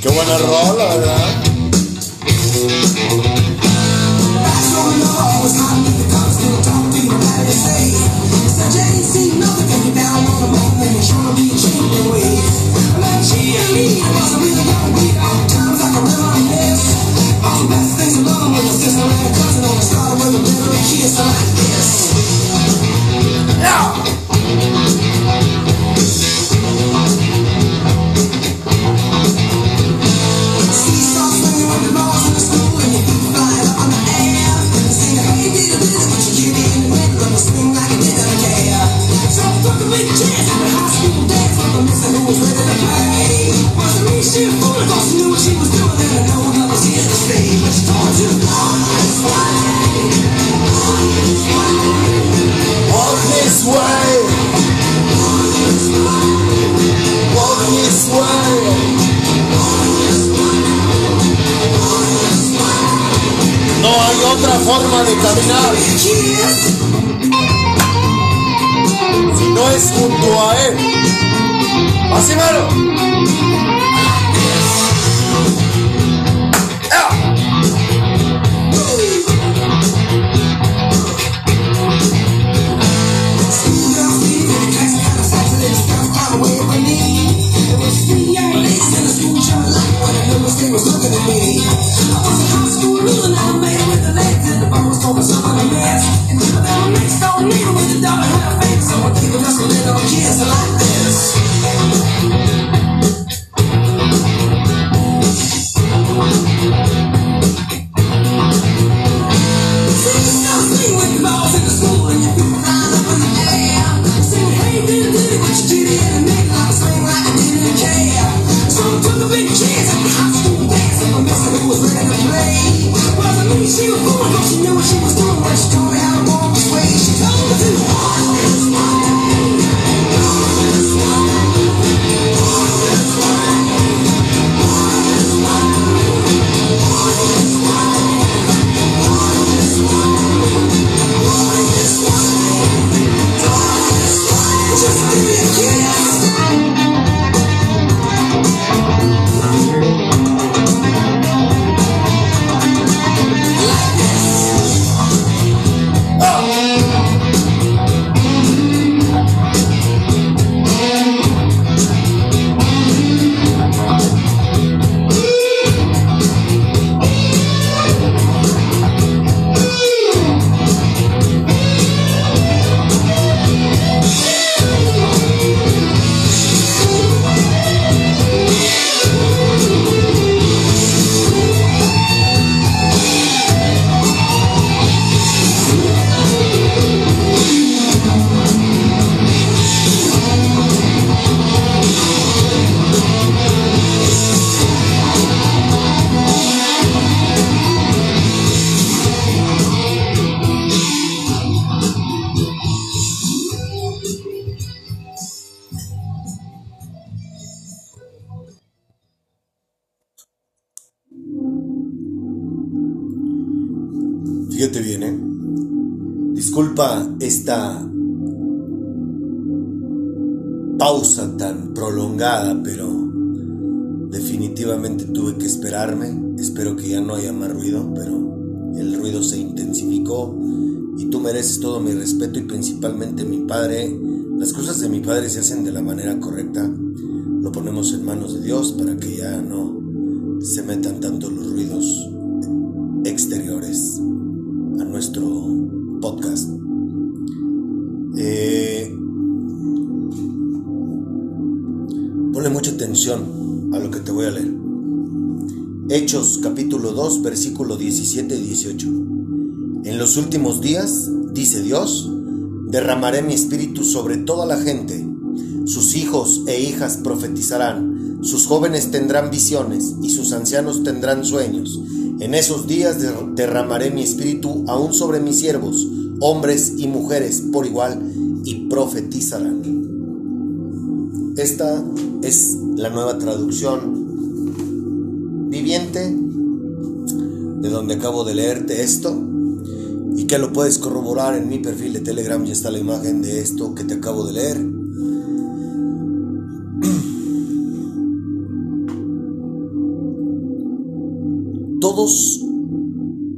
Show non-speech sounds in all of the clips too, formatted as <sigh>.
Qué buena rola, ¿verdad? Walk forma de caminar si no es junto a él. Así mero. Super pausa tan prolongada, pero definitivamente tuve que esperarme. Espero que ya no haya más ruido, pero el ruido se intensificó y tú mereces todo mi respeto y principalmente mi padre. Las cosas de mi padre se hacen de la manera correcta. Lo ponemos en manos de Dios para que ya no se metan tanto los ruidos Hechos capítulo 2 versículo 17 y 18. En los últimos días, dice Dios, derramaré mi espíritu sobre toda la gente. Sus hijos e hijas profetizarán, sus jóvenes tendrán visiones y sus ancianos tendrán sueños. En esos días der- derramaré mi espíritu aún sobre mis siervos, hombres y mujeres por igual, y profetizarán. Esta es la nueva traducción de donde acabo de leerte esto y que lo puedes corroborar en mi perfil de Telegram. Ya está la imagen de esto que te acabo de leer. <clears throat> Todos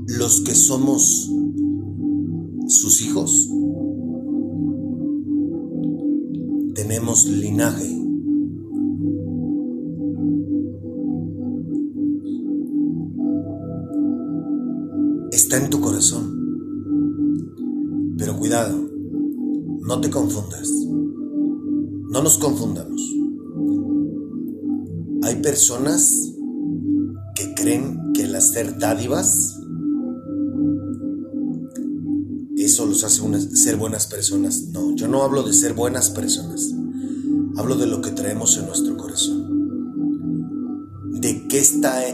los que somos sus hijos tenemos linaje Está en tu corazón. Pero cuidado, no te confundas. No nos confundamos. Hay personas que creen que el hacer dádivas eso los hace unas- ser buenas personas. No, yo no hablo de ser buenas personas. Hablo de lo que traemos en nuestro corazón. De qué está,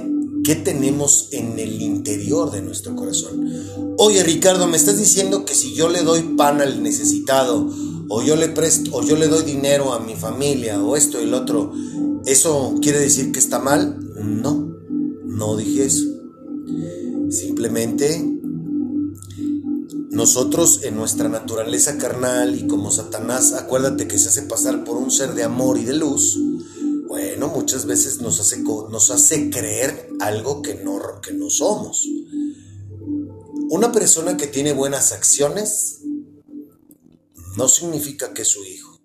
qué tenemos en el interior de nuestro corazón. Oye, Ricardo, me estás diciendo que si yo le doy pan al necesitado, o yo le presto, o yo le doy dinero a mi familia, o esto y el otro, ¿eso quiere decir que está mal? No, no dije eso. Simplemente nosotros en nuestra naturaleza carnal y como Satanás, acuérdate que se hace pasar por un ser de amor y de luz, muchas veces nos hace, nos hace creer algo que no, que no somos. Una persona que tiene buenas acciones no significa que es su hijo.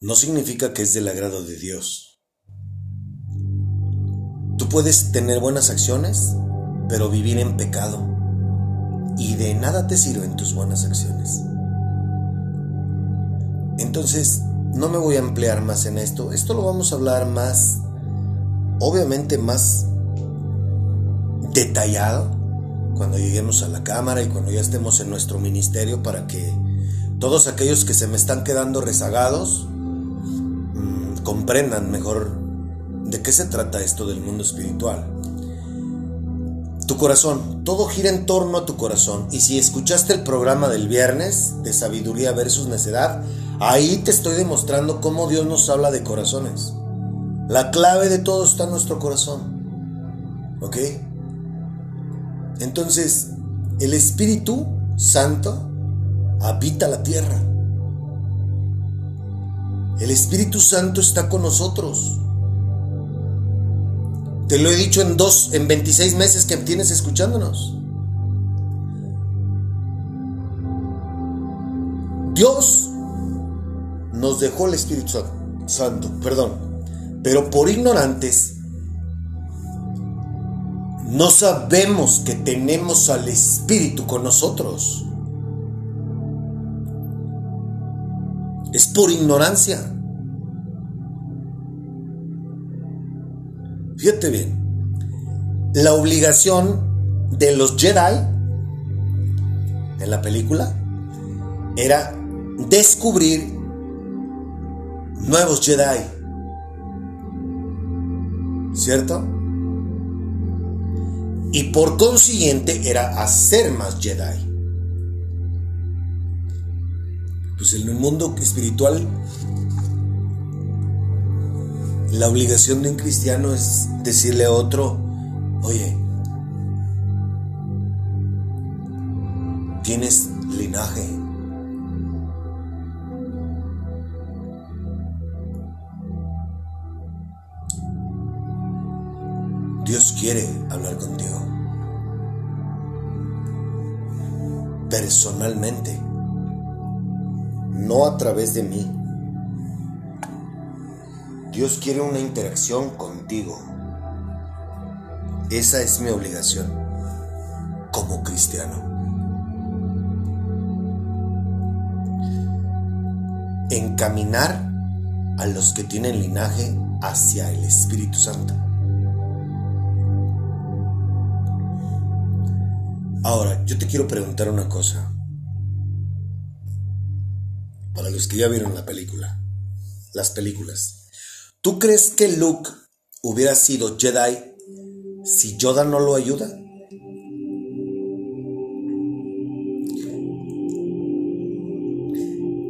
No significa que es del agrado de Dios. Tú puedes tener buenas acciones, pero vivir en pecado. Y de nada te sirven tus buenas acciones. Entonces, no me voy a emplear más en esto. Esto lo vamos a hablar más, obviamente más detallado cuando lleguemos a la cámara y cuando ya estemos en nuestro ministerio para que todos aquellos que se me están quedando rezagados mm, comprendan mejor de qué se trata esto del mundo espiritual. Tu corazón, todo gira en torno a tu corazón. Y si escuchaste el programa del viernes de sabiduría versus necedad, ahí te estoy demostrando cómo Dios nos habla de corazones. La clave de todo está en nuestro corazón. ¿Ok? Entonces, el Espíritu Santo habita la tierra. El Espíritu Santo está con nosotros. Te lo he dicho en dos, en 26 meses que tienes escuchándonos. Dios nos dejó el Espíritu Sa- Santo, perdón, pero por ignorantes no sabemos que tenemos al Espíritu con nosotros. Es por ignorancia. Fíjate bien. La obligación de los Jedi en la película era descubrir nuevos Jedi. ¿Cierto? Y por consiguiente era hacer más Jedi. Pues en el mundo espiritual la obligación de un cristiano es decirle a otro, oye, tienes linaje. Quiere hablar contigo. Personalmente. No a través de mí. Dios quiere una interacción contigo. Esa es mi obligación como cristiano. Encaminar a los que tienen linaje hacia el Espíritu Santo. Ahora, yo te quiero preguntar una cosa. Para los que ya vieron la película, las películas. ¿Tú crees que Luke hubiera sido Jedi si Yoda no lo ayuda?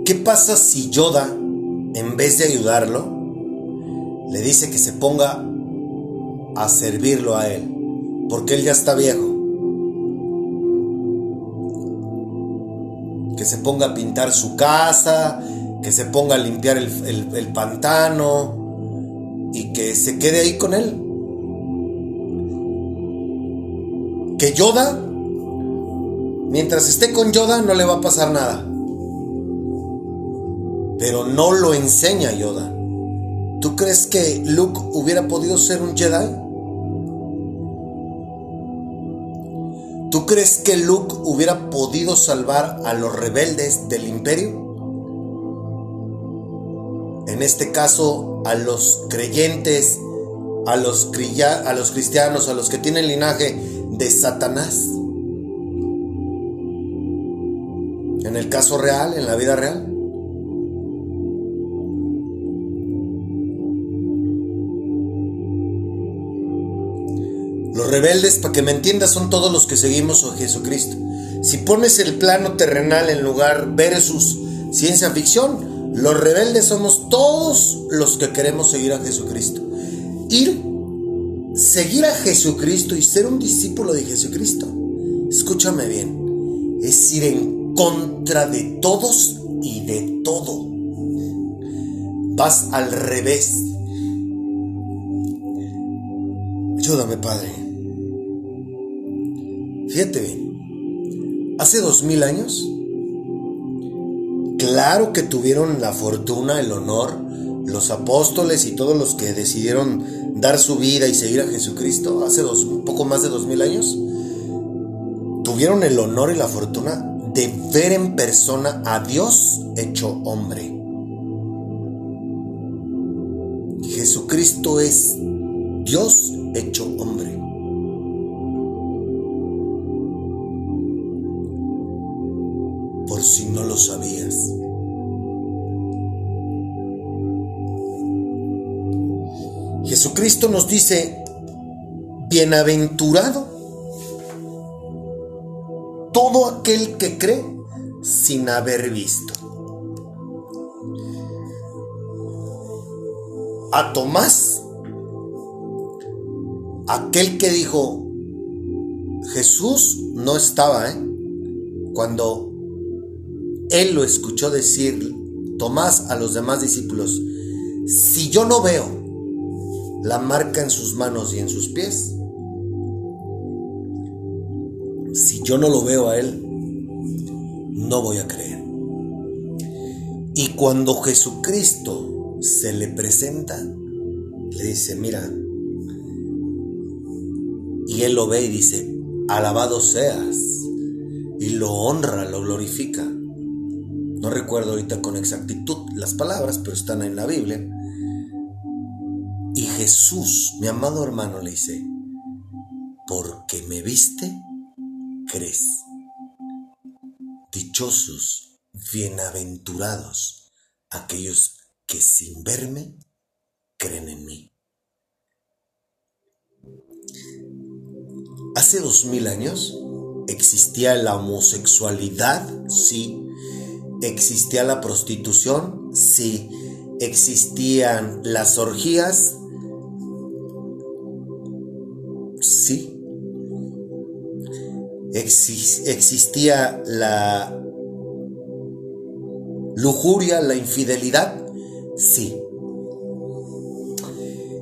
¿Qué pasa si Yoda, en vez de ayudarlo, le dice que se ponga a servirlo a él? Porque él ya está viejo. que se ponga a pintar su casa, que se ponga a limpiar el, el, pantano y que se quede ahí con él. Que Yoda, mientras esté con Yoda, no le va a pasar nada. Pero no lo enseña Yoda. ¿Tú crees que Luke hubiera podido ser un Jedi? Crees que Luke hubiera podido salvar a los rebeldes del imperio? En este caso, a los creyentes, a los, a los cristianos, a los que tienen linaje de Satanás. En el caso real, en la vida real. Rebeldes, para que me entiendas, son todos los que seguimos a Jesucristo. Si pones el plano terrenal en lugar versus ciencia ficción, los rebeldes somos todos los que queremos seguir a Jesucristo. Ir, seguir a Jesucristo y ser un discípulo de Jesucristo. Escúchame bien, es ir en contra de todos y de todo. Vas al revés. Ayúdame, Padre. Fíjate bien, hace dos mil años, claro que tuvieron la fortuna, el honor, los apóstoles y todos los que decidieron dar su vida y seguir a Jesucristo hace dos, poco más de dos mil años, tuvieron el honor y la fortuna de ver en persona a Dios hecho hombre. Jesucristo es Dios hecho hombre. No lo sabías. Jesucristo nos dice, bienaventurado todo aquel que cree sin haber visto. A Tomás, aquel que dijo, Jesús no estaba, ¿eh? Cuando él lo escuchó decir, Tomás a los demás discípulos, si yo no veo la marca en sus manos y en sus pies, si yo no lo veo a Él, no voy a creer. Y cuando Jesucristo se le presenta, le dice, mira, y Él lo ve y dice, alabado seas, y lo honra, lo glorifica. No recuerdo ahorita con exactitud las palabras, pero están en la Biblia. Y Jesús, mi amado hermano, le dice, porque me viste, crees. Dichosos, bienaventurados aquellos que sin verme creen en mí. Hace dos mil años existía la homosexualidad, sí. Existía la prostitución, sí. Existían las orgías, sí existía la lujuria, la infidelidad, sí.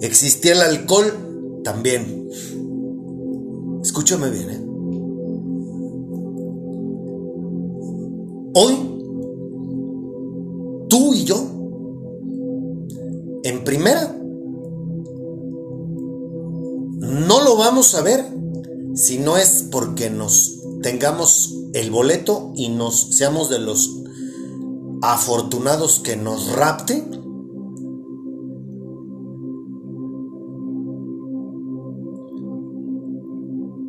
Existía el alcohol, también. Escúchame bien, ¿eh? Hoy, vamos a ver si no es porque nos tengamos el boleto y nos seamos de los afortunados que nos rapte.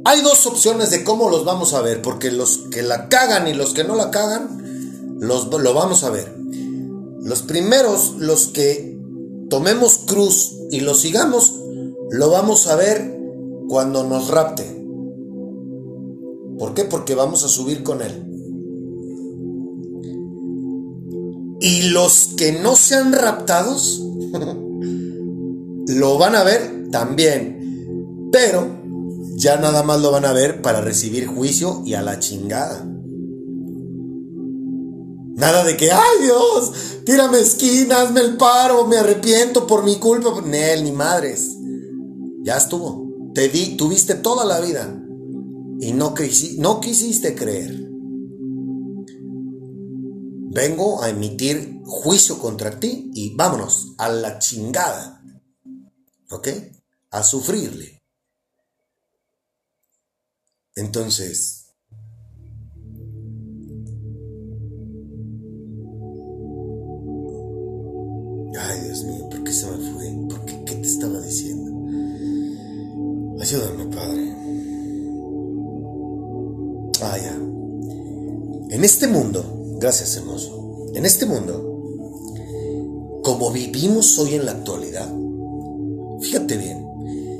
Hay dos opciones de cómo los vamos a ver, porque los que la cagan y los que no la cagan, los, lo vamos a ver. Los primeros, los que tomemos cruz y lo sigamos, lo vamos a ver cuando nos rapte. ¿Por qué? Porque vamos a subir con Él. Y los que no sean raptados, <laughs> lo van a ver también. Pero ya nada más lo van a ver para recibir juicio y a la chingada. Nada de que, ay Dios, tírame esquinas, me el paro, me arrepiento por mi culpa. Ni él, ni madres. Ya estuvo. Te di, tuviste toda la vida y no, quisi- no quisiste creer. Vengo a emitir juicio contra ti y vámonos a la chingada. ¿Ok? A sufrirle. Entonces, ay Dios mío, ¿por qué se me fue? ¿Por qué? ¿Qué te estaba diciendo? Ayúdame, Padre. Ah. En este mundo, gracias hermoso, en este mundo, como vivimos hoy en la actualidad, fíjate bien,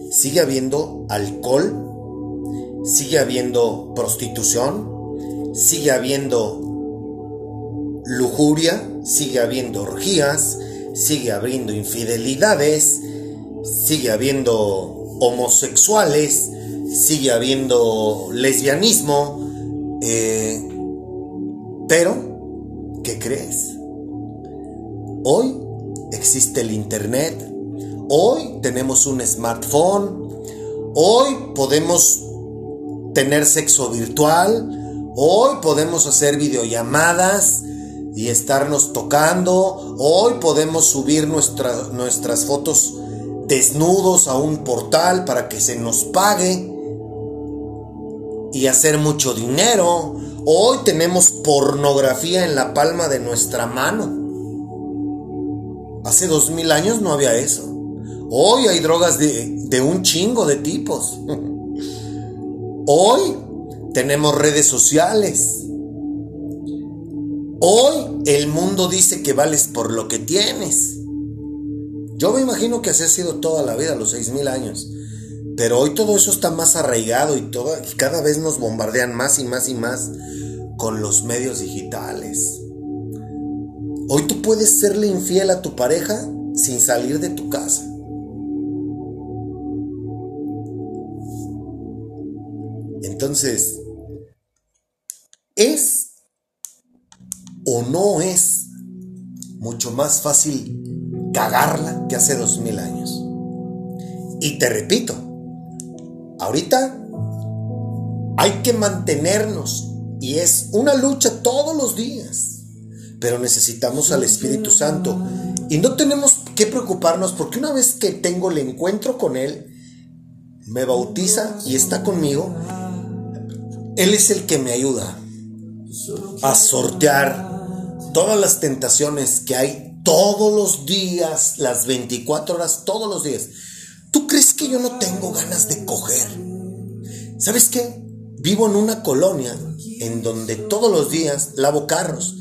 sigue habiendo alcohol, sigue habiendo prostitución, sigue habiendo lujuria, sigue habiendo orgías, sigue habiendo infidelidades, sigue habiendo homosexuales, sigue habiendo lesbianismo, eh, pero, ¿qué crees? Hoy existe el Internet, hoy tenemos un smartphone, hoy podemos tener sexo virtual, hoy podemos hacer videollamadas y estarnos tocando, hoy podemos subir nuestra- nuestras fotos desnudos a un portal para que se nos pague y hacer mucho dinero. Hoy tenemos pornografía en la palma de nuestra mano. Hace dos mil años no había eso. Hoy hay drogas de, de un chingo de tipos. <laughs> Hoy tenemos redes sociales. Hoy el mundo dice que vales por lo que tienes. Yo me imagino que así ha sido toda la vida, los seis mil años. Pero hoy todo eso está más arraigado y, todo, y cada vez nos bombardean más y más y más con los medios digitales. Hoy tú puedes serle infiel a tu pareja sin salir de tu casa. Entonces, ¿es o no es mucho más fácil cagarla que hace dos mil años? Y te repito, ahorita hay que mantenernos y es una lucha todos los días, pero necesitamos al Espíritu Santo y no tenemos que preocuparnos porque una vez que tengo el encuentro con Él, me bautiza y está conmigo, Él es el que me ayuda a sortear todas las tentaciones que hay todos los días, las 24 horas, todos los días. ¿Tú crees que yo no tengo ganas de coger? ¿Sabes qué? Vivo en una colonia en donde todos los días lavo carros.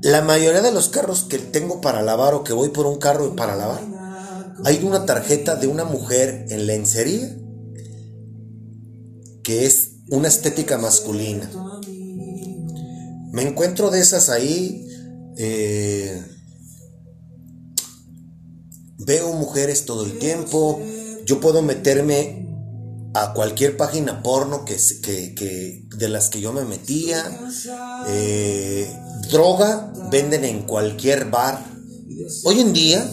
La mayoría de los carros que tengo para lavar o que voy por un carro para lavar, hay una tarjeta de una mujer en lencería que es una estética masculina. Me encuentro de esas ahí. eh, veo mujeres todo el tiempo. Yo puedo meterme a cualquier página porno que, que- que- de las que yo me metía. Eh, droga venden en cualquier bar. Hoy en día,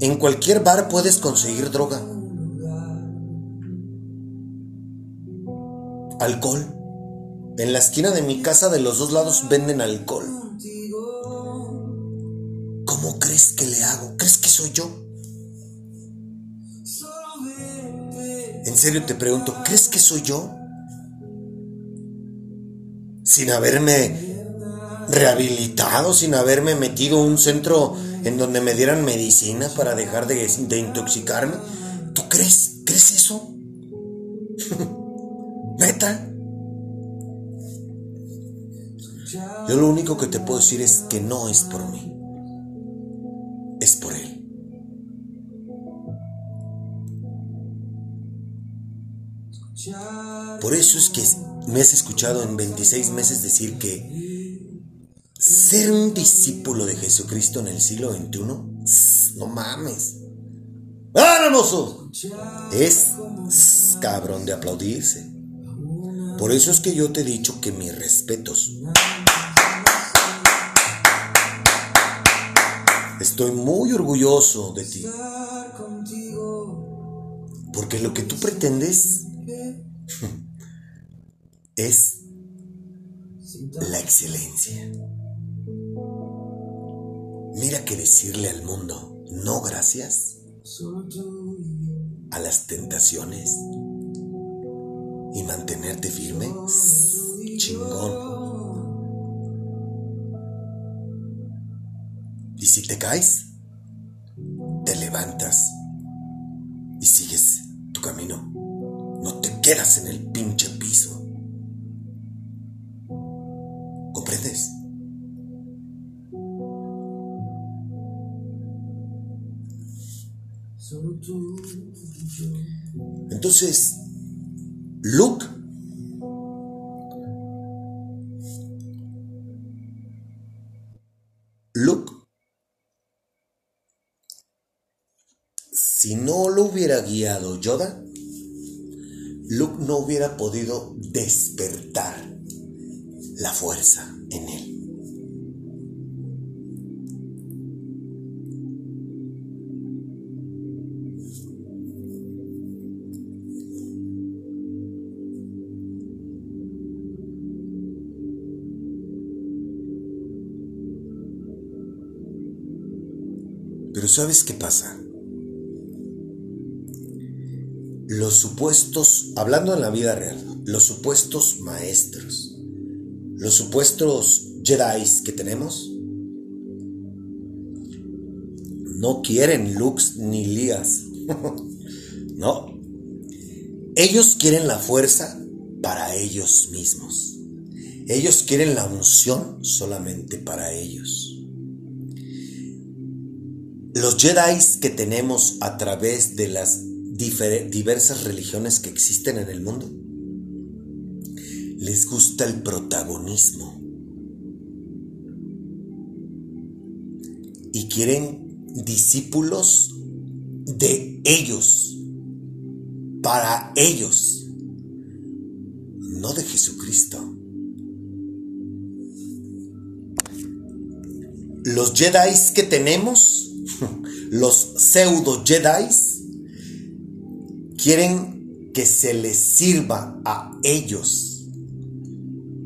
en cualquier bar puedes conseguir droga. Alcohol. En la esquina de mi casa de los dos lados venden alcohol. ¿Cómo crees que le hago? ¿Crees que soy yo? En serio te pregunto, ¿crees que soy yo? Sin haberme rehabilitado, sin haberme metido a un centro en donde me dieran medicina para dejar de, de intoxicarme. ¿Tú crees? ¿Crees eso? <laughs> ¿Neta? Yo lo único que te puedo decir es que no es por mí, Por eso es que me has escuchado en 26 meses decir que ser un discípulo de Jesucristo en el siglo XXI, no mames. ¡Ah, hermoso! Es cabrón de aplaudirse. Por eso es que yo te he dicho que mis respetos. Estoy muy orgulloso de ti. Porque lo que tú pretendes <laughs> es la excelencia. Mira que decirle al mundo, no gracias a las tentaciones y mantenerte firme, chingón. Y si te caes, En el pinche piso. ¿Comprendes? Entonces, Luke Luke si no lo hubiera guiado Yoda, Luke no hubiera podido despertar la fuerza en él. Pero ¿sabes qué pasa? Los supuestos, hablando en la vida real, los supuestos maestros, los supuestos Jedi que tenemos, no quieren Lux ni Lías. <laughs> no. Ellos quieren la fuerza para ellos mismos. Ellos quieren la unción solamente para ellos. Los Jedi que tenemos a través de las diversas religiones que existen en el mundo les gusta el protagonismo y quieren discípulos de ellos, para ellos, no de Jesucristo. Los Jedi que tenemos, <laughs> los pseudo Jedi, quieren que se les sirva a ellos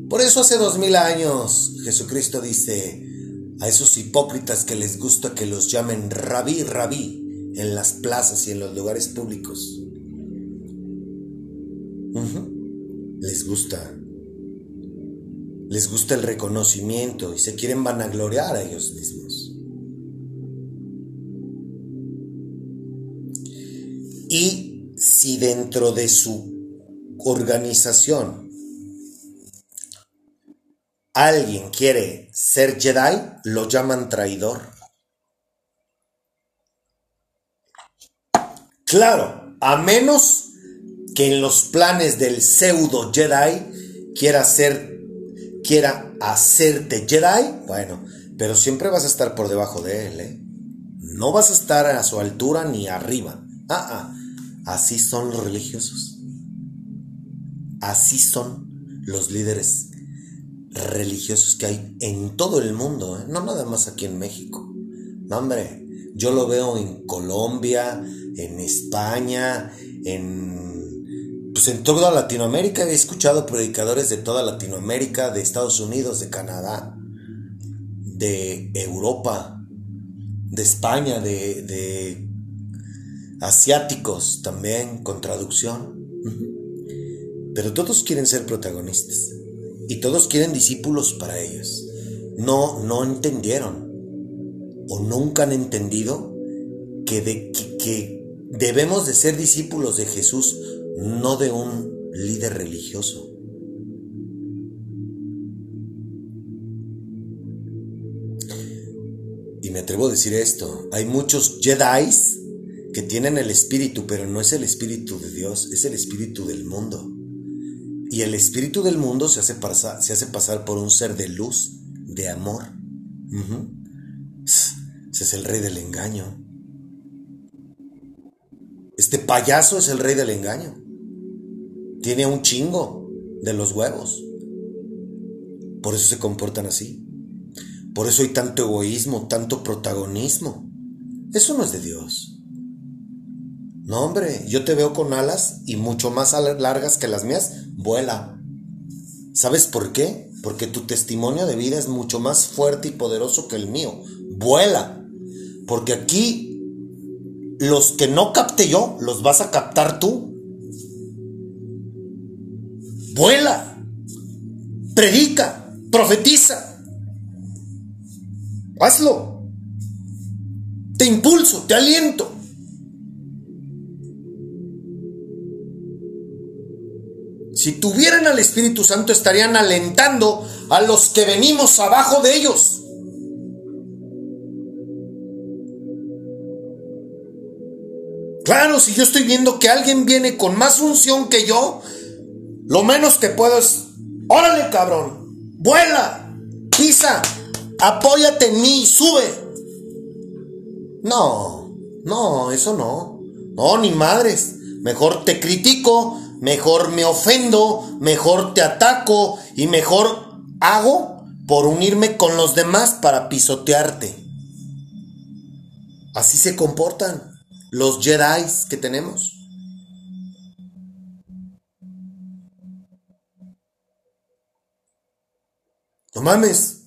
por eso hace dos mil años Jesucristo dice a esos hipócritas que les gusta que los llamen rabí, rabí en las plazas y en los lugares públicos. Les gusta. Les gusta el reconocimiento y se quieren vanagloriar a ellos mismos. Y si dentro de su organización alguien quiere ser Jedi, lo llaman traidor. Claro, a menos que en los planes del pseudo Jedi quiera ser, quiera hacerte Jedi, bueno, pero siempre vas a estar por debajo de él, ¿eh? No vas a estar a su altura ni arriba. Ah, ah, así son los religiosos. Así son los líderes religiosos que hay en todo el mundo, ¿eh? no nada más aquí en México. No, hombre, yo lo veo en Colombia, en España, en pues en toda Latinoamérica. He escuchado predicadores de toda Latinoamérica, de Estados Unidos, de Canadá, de Europa, de España, de, de asiáticos también, con traducción. Pero todos quieren ser protagonistas. Y todos quieren discípulos para ellos. No, no entendieron o nunca han entendido que, que, debemos de ser discípulos de Jesús, no de un líder religioso. Y me atrevo a decir esto, hay muchos Jedi que tienen el espíritu, pero no es el espíritu de Dios, es el espíritu del mundo. Y el espíritu del mundo se hace, pasar, se hace pasar por un ser de luz, de amor. Ese es el rey del engaño. Este payaso es el rey del engaño. Tiene un chingo de los huevos. Por eso se comportan así. Por eso hay tanto egoísmo, tanto protagonismo. Eso no es de Dios. No, hombre, yo te veo con alas y mucho más largas que las mías. Vuela. ¿Sabes por qué? Porque tu testimonio de vida es mucho más fuerte y poderoso que el mío. Vuela. Porque aquí los que no capte yo, los vas a captar tú. Vuela. Predica. Profetiza. Hazlo. Te impulso, te aliento. Si tuvieran al Espíritu Santo estarían alentando a los que venimos abajo de ellos. Claro, si yo estoy viendo que alguien viene con más unción que yo, lo menos que puedo es, órale cabrón, vuela, pisa, apóyate en mí, sube. No, no, eso no. No, ni madres. Mejor te critico, mejor me ofendo, mejor te ataco y mejor hago por unirme con los demás para pisotearte. Así se comportan los Jedi que tenemos. No mames.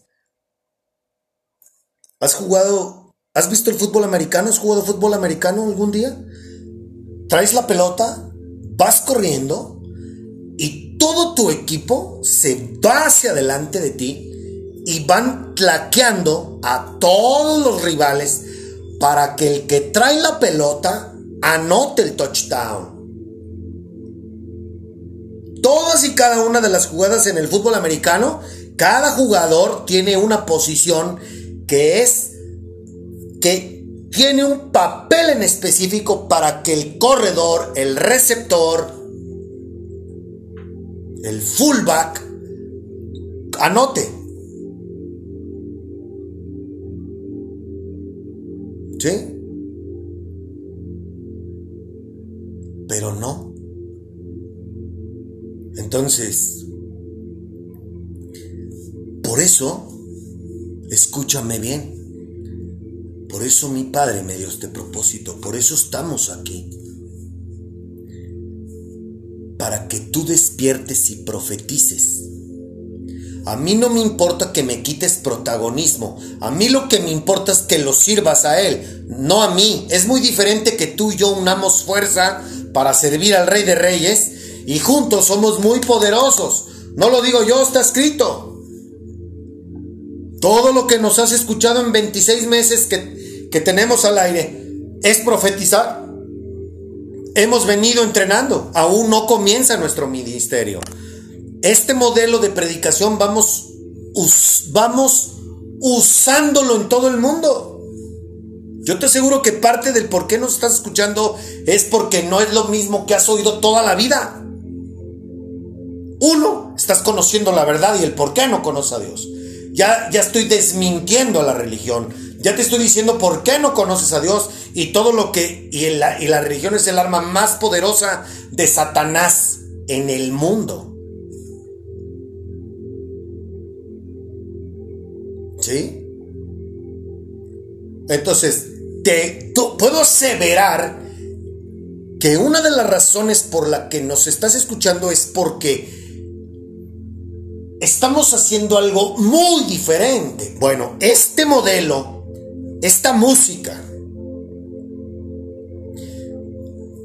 ¿Has jugado, has visto el fútbol americano? ¿Has jugado fútbol americano algún día? Traes la pelota, vas corriendo y todo tu equipo se va hacia adelante de ti y van tlaqueando a todos los rivales para que el que trae la pelota anote el touchdown. Todas y cada una de las jugadas en el fútbol americano, cada jugador tiene una posición que es que tiene un papel en específico para que el corredor, el receptor, el fullback anote. ¿Sí? Pero no. Entonces, por eso, escúchame bien. Por eso mi Padre me dio este propósito. Por eso estamos aquí. Para que tú despiertes y profetices. A mí no me importa que me quites protagonismo. A mí lo que me importa es que lo sirvas a Él, no a mí. Es muy diferente que tú y yo unamos fuerza para servir al Rey de Reyes y juntos somos muy poderosos. No lo digo yo, está escrito. Todo lo que nos has escuchado en 26 meses que, que tenemos al aire es profetizar. Hemos venido entrenando, aún no comienza nuestro ministerio este modelo de predicación vamos, vamos usándolo en todo el mundo. Yo te aseguro que parte del por qué nos estás escuchando es porque no es lo mismo que has oído toda la vida. Uno, estás conociendo la verdad y el por qué no conoces a Dios. Ya, ya estoy desmintiendo a la religión. Ya te estoy diciendo por qué no conoces a Dios y todo lo que... Y la, y la religión es el arma más poderosa de Satanás en el mundo. ¿Sí? Entonces, te, puedo aseverar que una de las razones por la que nos estás escuchando es porque estamos haciendo algo muy diferente. Bueno, este modelo, esta música,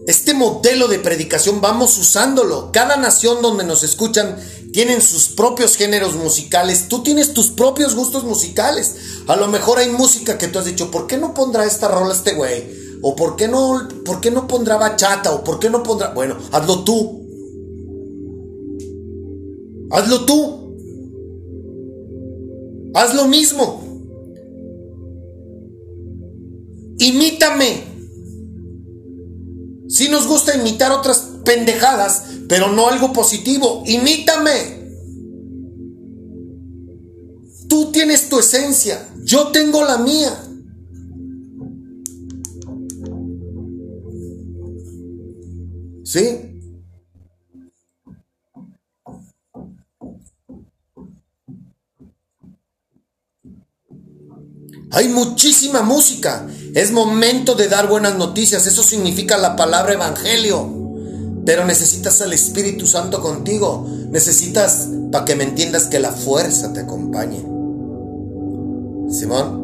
este modelo de predicación vamos usándolo. Cada nación donde nos escuchan tienen sus propios géneros musicales, tú tienes tus propios gustos musicales. A lo mejor hay música que tú has dicho, ¿por qué no pondrá esta rola este güey? O ¿por qué no, por qué no pondrá bachata? O ¿por qué no pondrá... Bueno, hazlo tú. Hazlo tú. Haz lo mismo. Imítame. Si nos gusta imitar otras pendejadas, pero no algo positivo. Imítame. Tú tienes tu esencia, yo tengo la mía. ¿Sí? Hay muchísima música. Es momento de dar buenas noticias. Eso significa la palabra evangelio. Pero necesitas al Espíritu Santo contigo. Necesitas para que me entiendas que la fuerza te acompañe. Simón.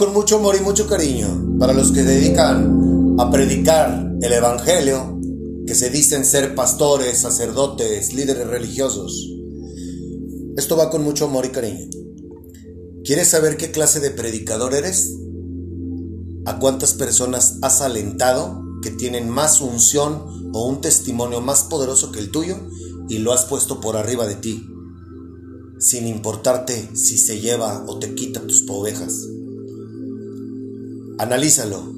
Con mucho amor y mucho cariño para los que dedican a predicar el evangelio, que se dicen ser pastores, sacerdotes, líderes religiosos. Esto va con mucho amor y cariño. ¿Quieres saber qué clase de predicador eres? ¿A cuántas personas has alentado que tienen más unción o un testimonio más poderoso que el tuyo y lo has puesto por arriba de ti? sin importarte si se lleva o te quita tus ovejas. Analízalo.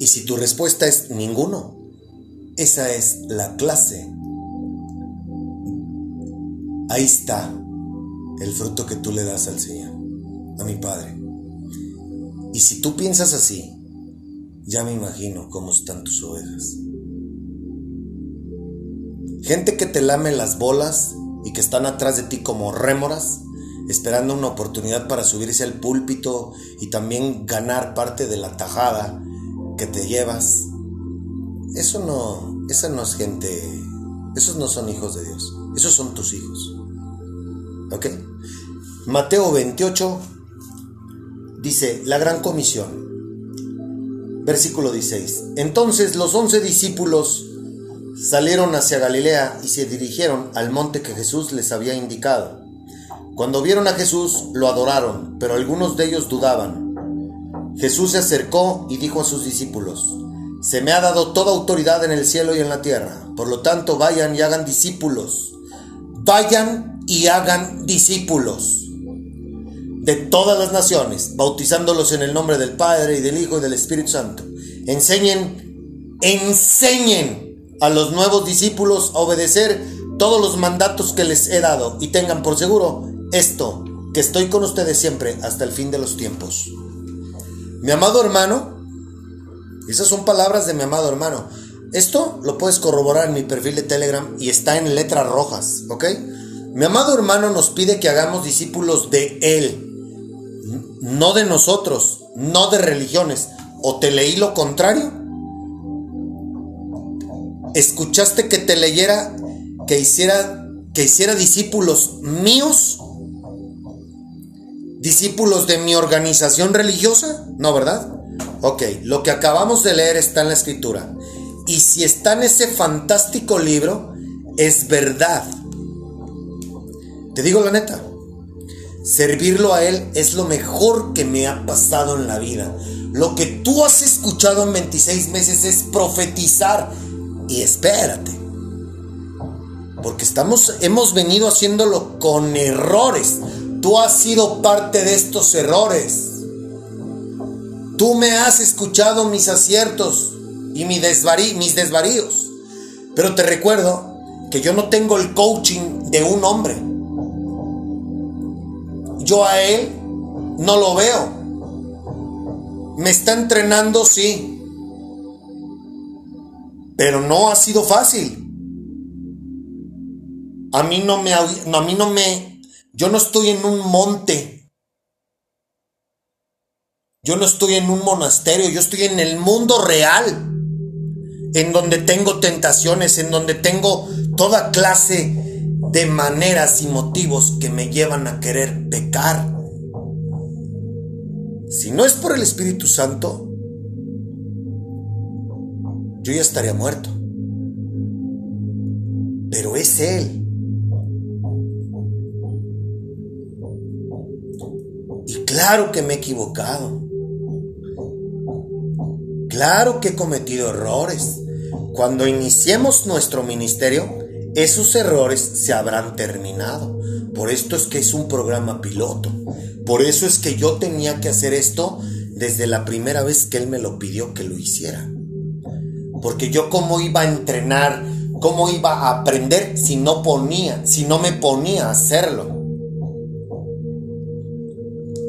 Y si tu respuesta es ninguno, esa es la clase. Ahí está el fruto que tú le das al Señor, a mi Padre. Y si tú piensas así, ya me imagino cómo están tus ovejas. Gente que te lame las bolas y que están atrás de ti como rémoras, esperando una oportunidad para subirse al púlpito y también ganar parte de la tajada que te llevas. Eso no, esa no es gente, esos no son hijos de Dios, esos son tus hijos. ¿Ok? Mateo 28 dice, la gran comisión. Versículo 16. Entonces los once discípulos salieron hacia Galilea y se dirigieron al monte que Jesús les había indicado. Cuando vieron a Jesús, lo adoraron, pero algunos de ellos dudaban. Jesús se acercó y dijo a sus discípulos, Se me ha dado toda autoridad en el cielo y en la tierra, por lo tanto vayan y hagan discípulos vayan y hagan discípulos de todas las naciones, bautizándolos en el nombre del Padre y del Hijo y del Espíritu Santo. Enseñen, enseñen a los nuevos discípulos a obedecer todos los mandatos que les he dado y tengan por seguro esto, que estoy con ustedes siempre hasta el fin de los tiempos. Mi amado hermano, esas son palabras de mi amado hermano. Esto lo puedes corroborar en mi perfil de Telegram y está en letras rojas, ¿ok? Mi amado hermano nos pide que hagamos discípulos de Él, no de nosotros, no de religiones. ¿O te leí lo contrario? ¿Escuchaste que te leyera que hiciera que hiciera discípulos míos? ¿Discípulos de mi organización religiosa? No, ¿verdad? Ok, lo que acabamos de leer está en la escritura. Y si está en ese fantástico libro, es verdad. Te digo la neta, servirlo a Él es lo mejor que me ha pasado en la vida. Lo que tú has escuchado en 26 meses es profetizar. Y espérate. Porque estamos, hemos venido haciéndolo con errores. Tú has sido parte de estos errores. Tú me has escuchado mis aciertos y mis, desvarí, mis desvaríos. Pero te recuerdo que yo no tengo el coaching de un hombre. Yo a él no lo veo. Me está entrenando, sí. Pero no ha sido fácil. A mí no me, a mí no me, yo no estoy en un monte. Yo no estoy en un monasterio, yo estoy en el mundo real. En donde tengo tentaciones, en donde tengo toda clase de maneras y motivos que me llevan a querer pecar. Si no es por el Espíritu Santo, yo ya estaría muerto. Pero es Él. Claro que me he equivocado. Claro que he cometido errores. Cuando iniciemos nuestro ministerio, esos errores se habrán terminado. Por esto es que es un programa piloto. Por eso es que yo tenía que hacer esto desde la primera vez que él me lo pidió que lo hiciera. Porque yo cómo iba a entrenar, cómo iba a aprender si no ponía, si no me ponía a hacerlo.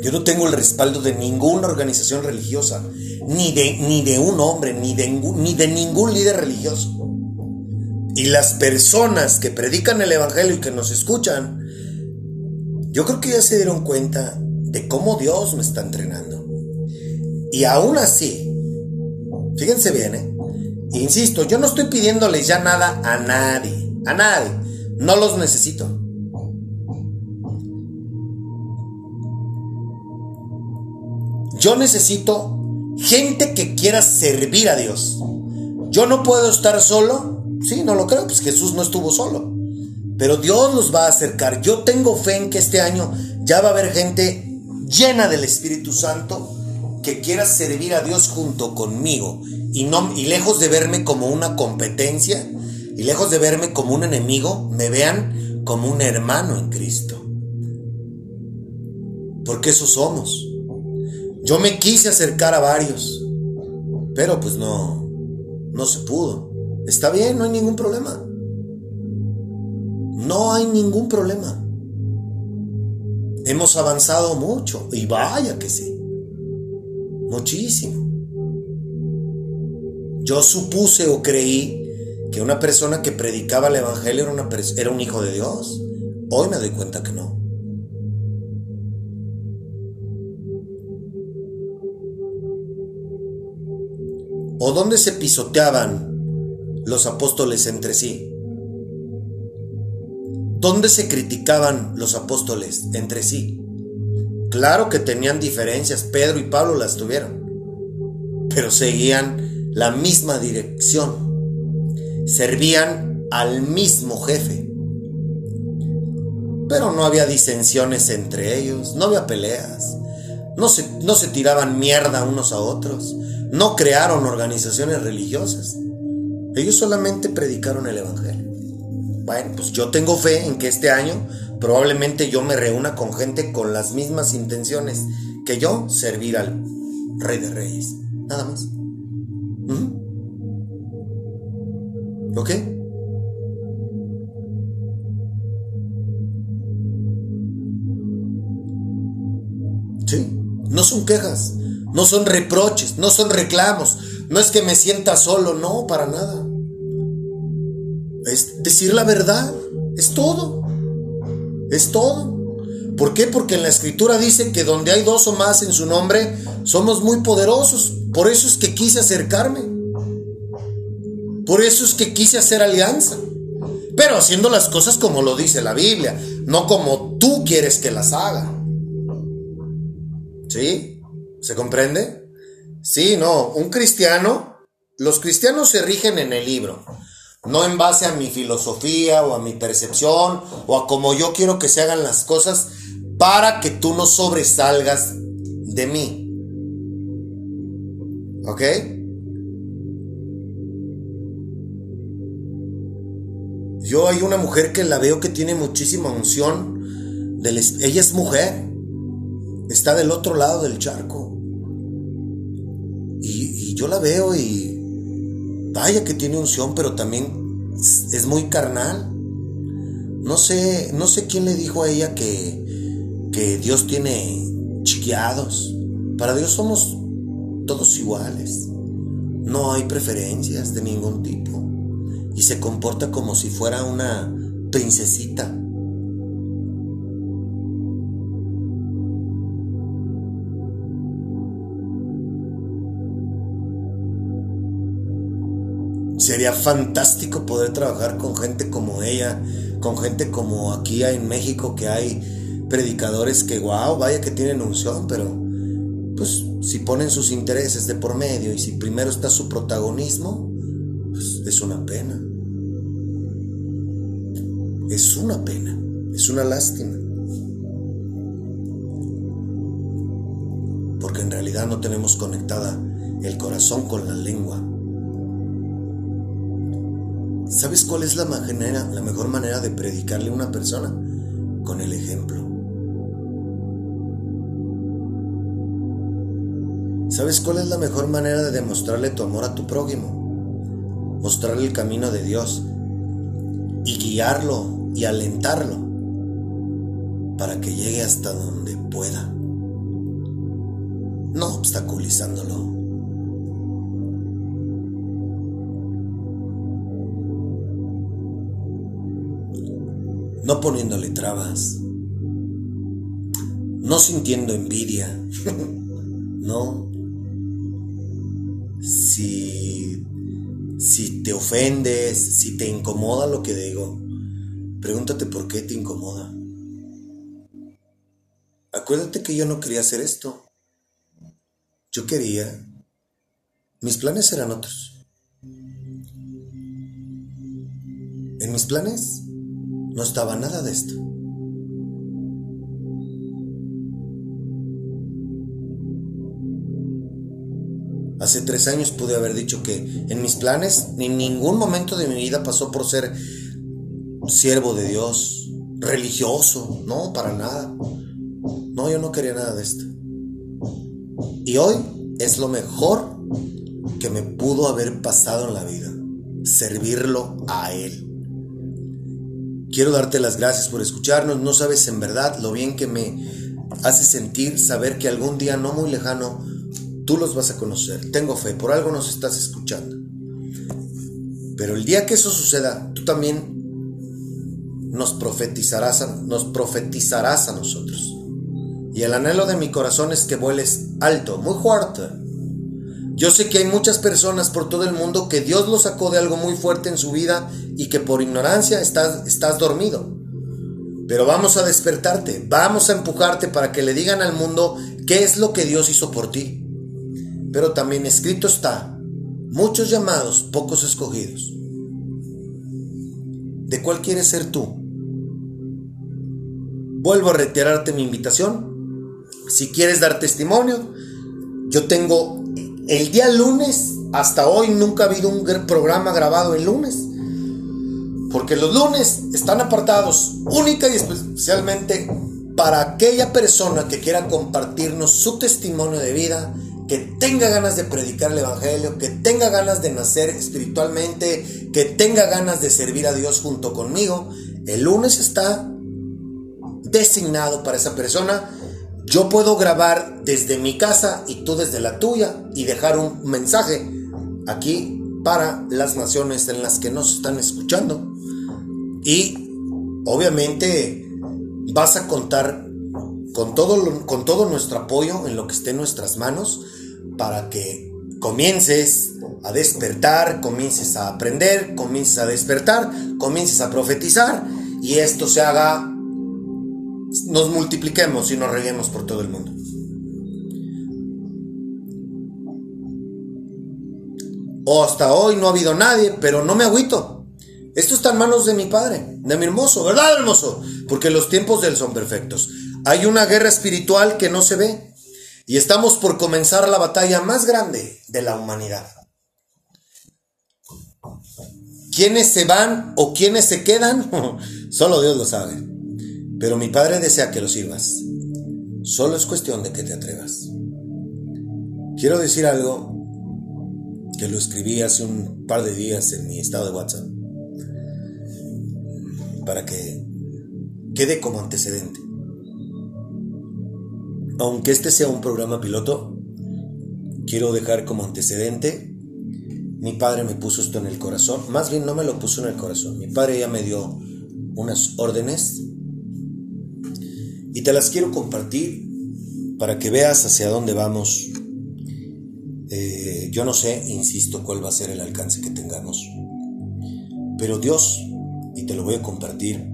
Yo no tengo el respaldo de ninguna organización religiosa, ni de, ni de un hombre, ni de, ni de ningún líder religioso. Y las personas que predican el Evangelio y que nos escuchan, yo creo que ya se dieron cuenta de cómo Dios me está entrenando. Y aún así, fíjense bien, ¿eh? Insisto, yo no estoy pidiéndoles ya nada a nadie, a nadie. No los necesito. Yo necesito gente que quiera servir a Dios. Yo no puedo estar solo. Sí, no lo creo, pues Jesús no estuvo solo. Pero Dios los va a acercar. Yo tengo fe en que este año ya va a haber gente llena del Espíritu Santo que quiera servir a Dios junto conmigo y no y lejos de verme como una competencia y lejos de verme como un enemigo, me vean como un hermano en Cristo. Porque eso somos. Yo me quise acercar a varios, pero pues no no se pudo. Está bien, no hay ningún problema. No hay ningún problema. Hemos avanzado mucho y vaya que sí. Muchísimo. Yo supuse o creí que una persona que predicaba el Evangelio era, una era un hijo de Dios. Hoy me doy cuenta que no. ¿O dónde se pisoteaban los apóstoles entre sí? ¿Dónde se criticaban los apóstoles entre sí? Claro que tenían diferencias, Pedro y Pablo las tuvieron, pero seguían la misma dirección, servían al mismo jefe. Pero no había disensiones entre ellos, no había peleas, no se tiraban mierda unos a otros, no crearon organizaciones religiosas. Ellos solamente predicaron el Evangelio. Bueno, pues yo tengo fe en que este año probablemente yo me reúna con gente con las mismas intenciones que yo, servir al Rey de Reyes. Nada más. ¿Mm? ¿Ok? Sí. No son quejas, no son reproches, no son reclamos, no es que me sienta solo, no, para nada. Es decir la verdad, es todo. Es todo. ¿Por qué? Porque en la escritura dice que donde hay dos o más en su nombre, somos muy poderosos. Por eso es que quise acercarme. Por eso es que quise hacer alianza. Pero haciendo las cosas como lo dice la Biblia, no como tú quieres que las haga. ¿Sí? ¿Se comprende? Sí, no. Un cristiano, los cristianos se rigen en el libro. No en base a mi filosofía o a mi percepción o a como yo quiero que se hagan las cosas para que tú no sobresalgas de mí. ¿Ok? Yo hay una mujer que la veo que tiene muchísima unción. Ella es mujer. Está del otro lado del charco. Y, yo la veo y vaya que tiene unción, pero también es muy carnal. No sé, no sé quién le dijo a ella que, que Dios tiene chiqueados. Para Dios somos todos iguales. No hay preferencias de ningún tipo. Y se comporta como si fuera una princesita. Fantástico poder trabajar con gente como ella, con gente como aquí en México que hay predicadores que, wow, vaya que tienen unción, pero pues si ponen sus intereses de por medio y si primero está su protagonismo, pues es una pena. Es una pena, es una lástima. Porque en realidad no tenemos conectada el corazón con la lengua. ¿Sabes cuál es la, mejor manera de predicarle a una persona? Con el ejemplo. ¿Sabes cuál es la mejor manera de demostrarle tu amor a tu prójimo? Mostrarle el camino de Dios y guiarlo y alentarlo para que llegue hasta donde pueda. No obstaculizándolo. No poniéndole trabas, no sintiendo envidia, <laughs> no. Si, si te ofendes, si te incomoda lo que digo, pregúntate por qué te incomoda. Acuérdate que yo no quería hacer esto. Yo quería... Mis planes eran otros. En mis planes no estaba nada de esto. Hace tres años pude haber dicho que en mis planes en ningún momento de mi vida pasó por ser siervo de Dios, religioso, no, para nada. No, yo no quería nada de esto. Y hoy es lo mejor que me pudo haber pasado en la vida, servirlo a Él. Quiero darte las gracias por escucharnos. No sabes en verdad lo bien que me hace sentir saber que algún día no muy lejano tú los vas a conocer. Tengo fe, por algo nos estás escuchando. Pero el día que eso suceda, tú también nos profetizarás a, nos profetizarás a nosotros. Y el anhelo de mi corazón es que vueles alto, muy fuerte. Yo sé que hay muchas personas por todo el mundo que Dios los sacó de algo muy fuerte en su vida y que por ignorancia estás, estás dormido. Pero vamos a despertarte, vamos a empujarte para que le digan al mundo qué es lo que Dios hizo por ti. Pero también escrito está, muchos llamados, pocos escogidos. ¿De cuál quieres ser tú? Vuelvo a reiterarte mi invitación. Si quieres dar testimonio, yo tengo el día lunes, hasta hoy nunca ha habido un programa grabado el lunes. Porque los lunes están apartados única y especialmente para aquella persona que quiera compartirnos su testimonio de vida, que tenga ganas de predicar el Evangelio, que tenga ganas de nacer espiritualmente, que tenga ganas de servir a Dios junto conmigo. El lunes está designado para esa persona. Yo puedo grabar desde mi casa y tú desde la tuya y dejar un mensaje aquí para las naciones en las que nos están escuchando. Y obviamente vas a contar con todo, con todo nuestro apoyo en lo que esté en nuestras manos para que comiences a despertar, comiences a aprender, comiences a despertar, comiences a profetizar y esto se haga, nos multipliquemos y nos reguemos por todo el mundo. O hasta hoy no ha habido nadie, pero no me agüito. Esto está en manos de mi padre, de mi hermoso, ¿verdad, hermoso? Porque los tiempos de él son perfectos. Hay una guerra espiritual que no se ve y estamos por comenzar la batalla más grande de la humanidad. ¿Quiénes se van o quiénes se quedan? <laughs> Solo Dios lo sabe. Pero mi padre desea que lo sirvas. Solo es cuestión de que te atrevas. Quiero decir algo que lo escribí hace un par de días en mi estado de WhatsApp para que quede como antecedente. Aunque este sea un programa piloto, quiero dejar como antecedente, mi padre me puso esto en el corazón, más bien no me lo puso en el corazón, mi padre ya me dio unas órdenes y te las quiero compartir para que veas hacia dónde vamos. Eh, yo no sé, insisto, cuál va a ser el alcance que tengamos. Pero Dios, y te lo voy a compartir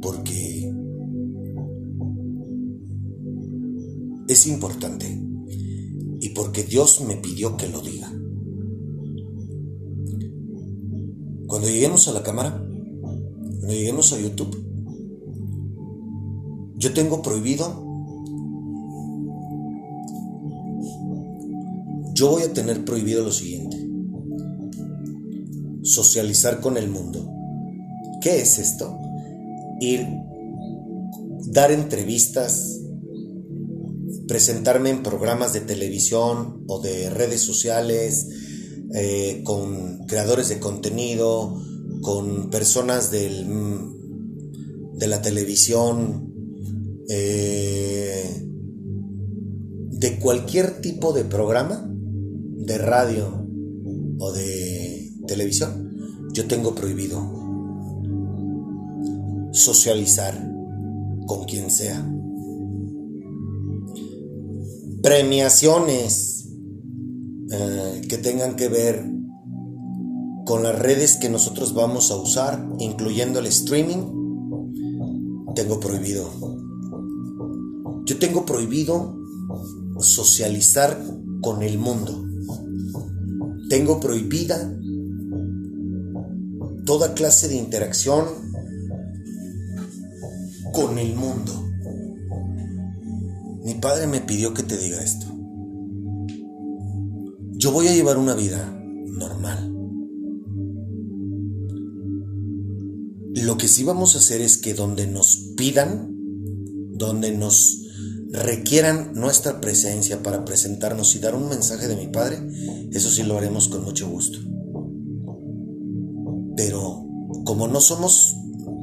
porque es importante y porque Dios me pidió que lo diga. Cuando lleguemos a la cámara, cuando lleguemos a YouTube, yo tengo prohibido yo voy a tener prohibido lo siguiente. Socializar con el mundo. ¿Qué es esto? Ir, dar entrevistas, presentarme en programas de televisión o de redes sociales, eh, con creadores de contenido, con personas del, de la televisión, eh, de cualquier tipo de programa, de radio o de televisión, yo tengo prohibido socializar con quien sea. Premiaciones eh, que tengan que ver con las redes que nosotros vamos a usar, incluyendo el streaming, tengo prohibido. Yo tengo prohibido socializar con el mundo. Tengo prohibida toda clase de interacción con el mundo. Mi padre me pidió que te diga esto. Yo voy a llevar una vida normal. Lo que sí vamos a hacer es que donde nos pidan, donde nos requieran nuestra presencia para presentarnos y dar un mensaje de mi Padre, eso sí lo haremos con mucho gusto. Pero como no somos,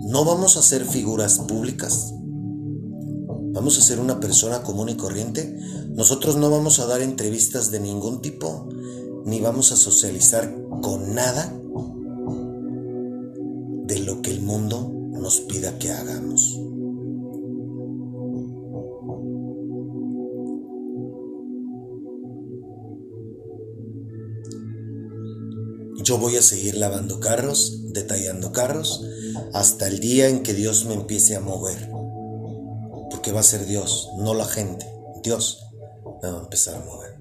no vamos a ser figuras públicas, vamos a ser una persona común y corriente, nosotros no vamos a dar entrevistas de ningún tipo, ni vamos a socializar con nada de lo que el mundo nos pida que hagamos. Yo voy a seguir lavando carros, detallando carros, hasta el día en que Dios me empiece a mover. Porque va a ser Dios, no la gente. Dios me va a empezar a mover.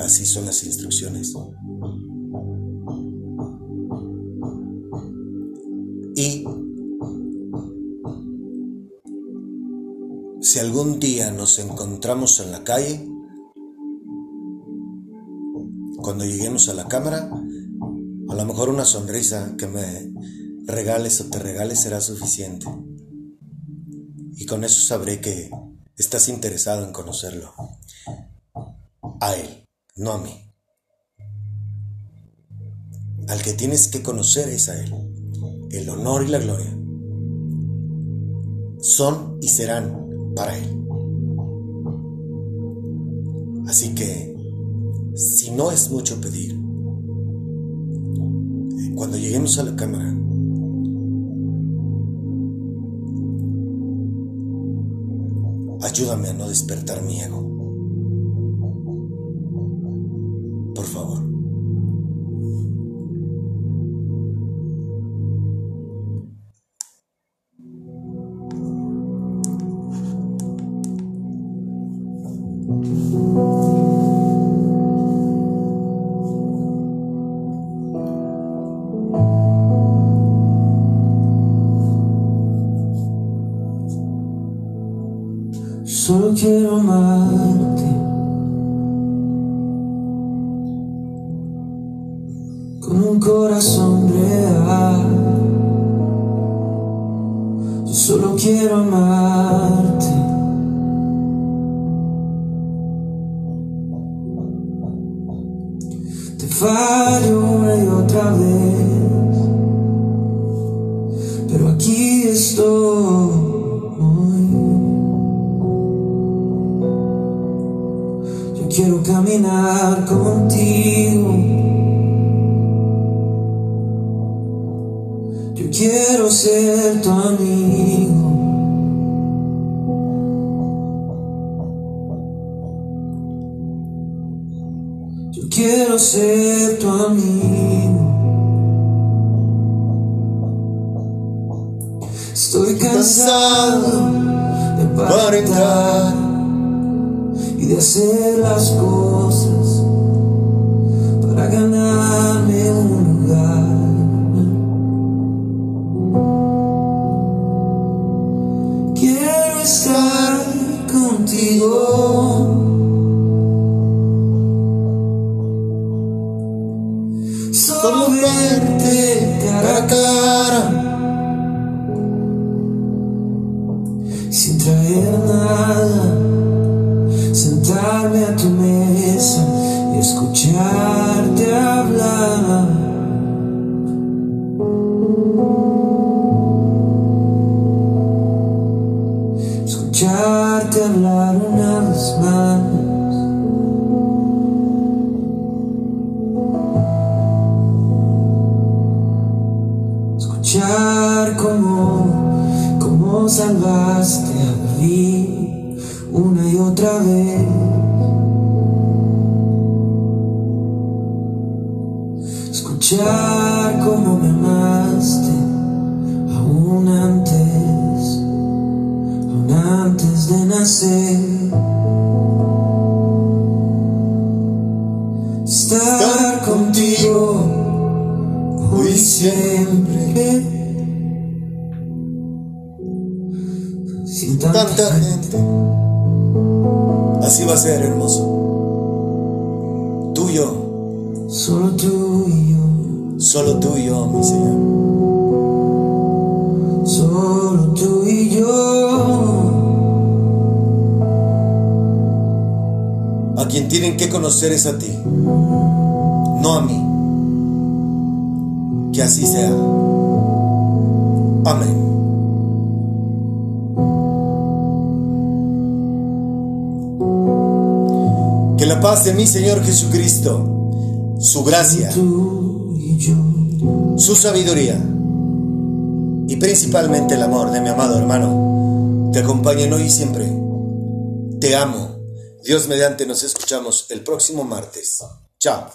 Así son las instrucciones. Y si algún día nos encontramos en la calle, a la cámara, A lo mejor una sonrisa que me regales o te regales será suficiente. Y con eso sabré que estás interesado en conocerlo. A él, no a mí. Al que tienes que conocer es a él. El honor y la gloria son y serán para él. Así que, si no es mucho pedir, cuando lleguemos a la cámara, ayúdame a no despertar mi ego. Solo quiero amarte con un corazón real. Yo solo quiero amarte. Bicarkanlah es a ti, no a mí. Que así sea. Amén. Que la paz de mi Señor Jesucristo, su gracia, su sabiduría y principalmente el amor de mi amado hermano te acompañen hoy y siempre. Te amo. Dios mediante nos escuchamos el próximo martes. Chao.